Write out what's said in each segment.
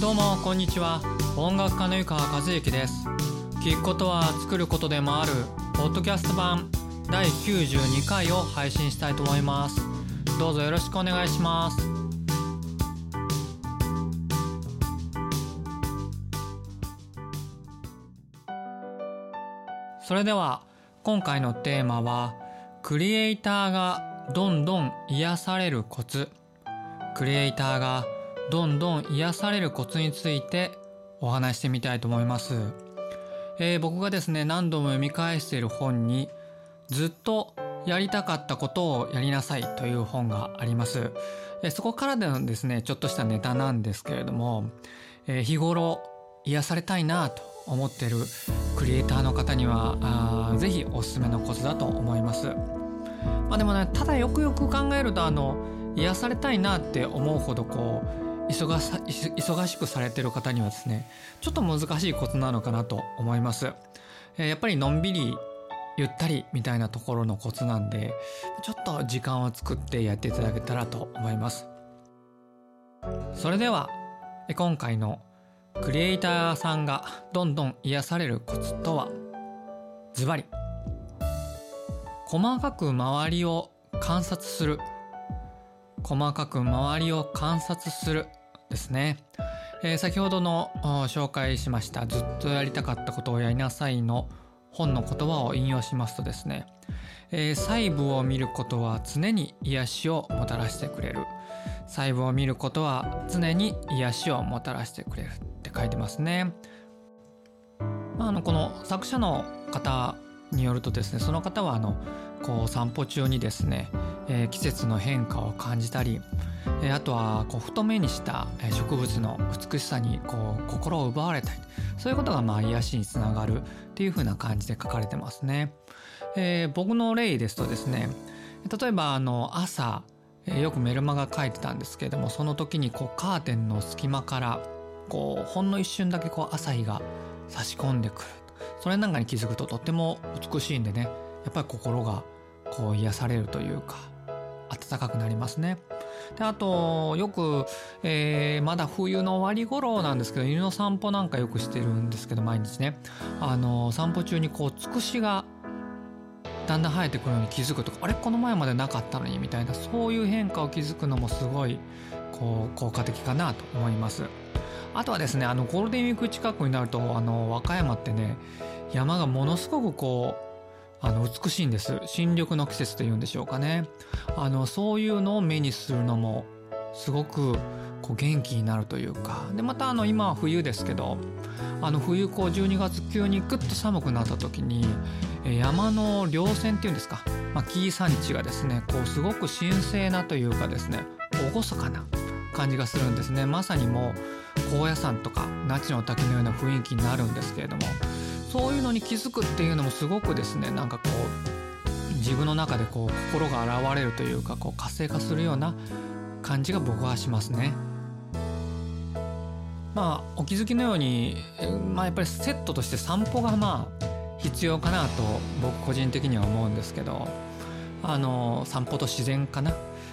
どうもこんにちは。音楽家の湯川和之です。聞くことは作ることでもあるポッドキャスト版第92回を配信したいと思います。どうぞよろしくお願いします。それでは今回のテーマはクリエイターがどんどん癒されるコツ。クリエイターがどんどん癒されるコツについてお話してみたいと思います、えー、僕がですね何度も読み返している本にずっとやりたかったことをやりなさいという本があります、えー、そこからでのですねちょっとしたネタなんですけれども、えー、日頃癒されたいなと思ってるクリエイターの方にはあぜひおすすめのコツだと思います。まあでもねただよくよく考えるとあの癒されたいなって思うほどこう忙さ忙しくされてる方にはですねちょっと難しいコツなのかなと思います、やっぱりのんびりゆったりみたいなところのコツなんでちょっと時間を作ってやっていただけたらと思います。それでは今回のクリエイターさんがどんどん癒されるコツとは？ズバリ。細かく周りを観察する。細かく周りを観察する。ですね、えー、先ほどの紹介しましたずっとやりたかったことをやりなさいの本の言葉を引用しますとですね、えー、細部を見ることは常に癒しをもたらしてくれる。細部を見ることは常に癒しをもたらしてくれるって書いてますね、まあ、あのこの作者の方によるとですねその方はあのこう散歩中にですね、えー、季節の変化を感じたり、えー、あとはこう太めにした植物の美しさにこう心を奪われたりそういうことがまあ癒しにつながるっていう風な感じで書かれてますね。えー、僕の例ですとですね例えばあの朝、えー、よくメルマガ書いてたんですけれどもその時にこうカーテンの隙間からこうほんの一瞬だけこう朝日が差し込んでくるそれなんかに気づくととっても美しいんでねやっぱり心がこう癒されるというか暖かくなりますね。であとよく、えー、まだ冬の終わり頃なんですけど犬の散歩なんかよくしてるんですけど毎日ねあの散歩中にこうつくしがだんだん生えてくるのに気づくとかあれ？この前までなかったのにみたいなそういう変化を気づくのもすごいこう効果的かなと思います。あとはですねあのゴールデンウィーク近くになるとあの和歌山ってね山がものすごくこうあの美しいんです。新緑の季節というんでしょうかね。あのそういうのを目にするのもすごくこう元気になるというか。でまたあの今は冬ですけどあの冬こう12月急にグッと寒くなった時に山の稜線っていうんですか、まあ、紀伊山地がですねこうすごく神聖なというかですね厳かな感じがするんですね。まさにもう高野山とか那智の滝のような雰囲気になるんですけれどもそういうのに気づくっていうのもすごくですねなんかこう自分の中でこう心が現れるというかこう活性化するような感じが僕はしますね。まあお気づきのように、まあ、やっぱりセットとして散歩がまあ必要かなと僕個人的には思うんですけどあの散歩と自然かな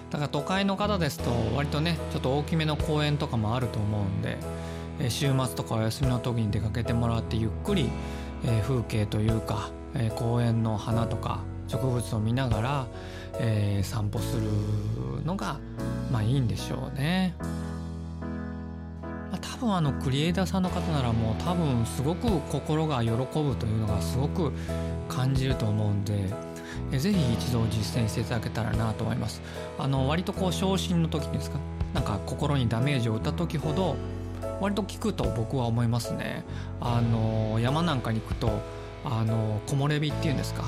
だから都会の方ですと割とねちょっと大きめの公園とかもあると思うんで週末とかお休みの時に出かけてもらってゆっくりえー、風景というか、えー、公園の花とか植物を見ながら、えー、散歩するのがまあいいんでしょうね。ま、多分あのクリエイターさんの方ならもう多分すごく心が喜ぶというのがすごく感じると思うんで。えぜひ一度実践していただけたらなと思います。あの割とこう昇進の時ですか？なんか心にダメージを負った時ほど割と聞くと僕は思いますね。あの山なんかに行くとあの木漏れ日っていうんですか。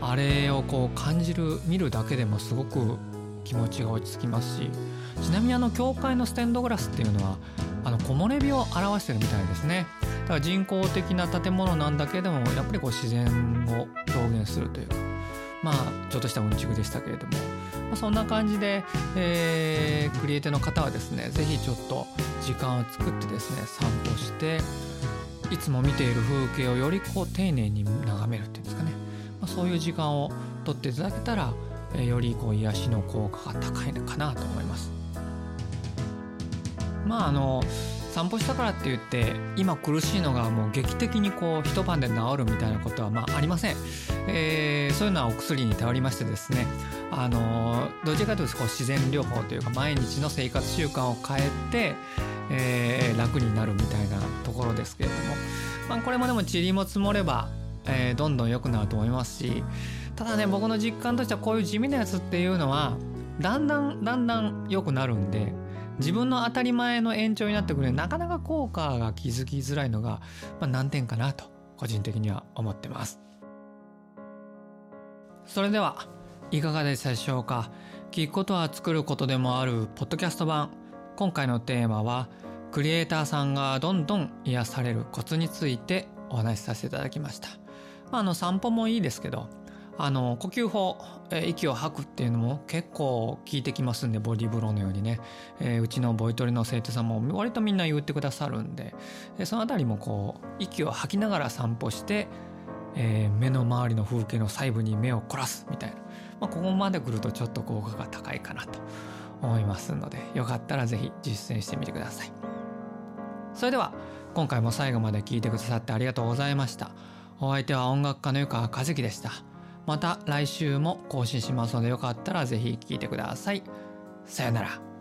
あれをこう感じる見るだけでもすごく気持ちが落ち着きますし。ちなみにあの教会のステンドグラスっていうのはあの木漏れ日を表してるみたいですね。だから人工的な建物なんだけどもやっぱりこう自然を表現するというか。まあちょっとしたうんちくでしたけれども、そんな感じで、えー、クリエイターの方はですね是非ちょっと時間を作ってですね散歩していつも見ている風景をよりこう丁寧に眺めるっていうんですかね、まあ、そういう時間をとっていただけたら、えー、よりこう癒しの効果が高いのかなと思います。まああの散歩したからって言って今苦しいのがもう劇的にこう一晩で治るみたいなことはまあありません、えー、そういうのはお薬に頼りましてですねあのどちらかというとこう自然療法というか毎日の生活習慣を変えて、えー、楽になるみたいなところですけれども、まあ、これもでも塵も積もれば、えー、どんどん良くなると思いますしただね僕の実感としてはこういう地味なやつっていうのはだんだんだんだん良くなるんで自分の当たり前の延長になってくるなかなか効果が気づきづらいのが、まあ、難点かなと個人的には思ってます。それではいかがでしたでしょうか。聞くことは作ることでもあるポッドキャスト版。今回のテーマはクリエイターさんがどんどん癒されるコツについてお話しさせていただきました、まあ、あの散歩もいいですけどあの呼吸法、えー、息を吐くっていうのも結構効いてきますんでボディーブローのようにね、えー、うちのボイトレの生徒さんも割とみんな言ってくださるんで、えー、そのあたりもこう息を吐きながら散歩して、えー、目の周りの風景の細部に目を凝らすみたいな、まあ、ここまで来るとちょっと効果が高いかなと思いますのでよかったら是非実践してみてください。それでは今回も最後まで聞いてくださってありがとうございました。お相手は音楽家の湯川和樹でした。また来週も更新しますのでよかったらぜひ聴いてください。さよなら。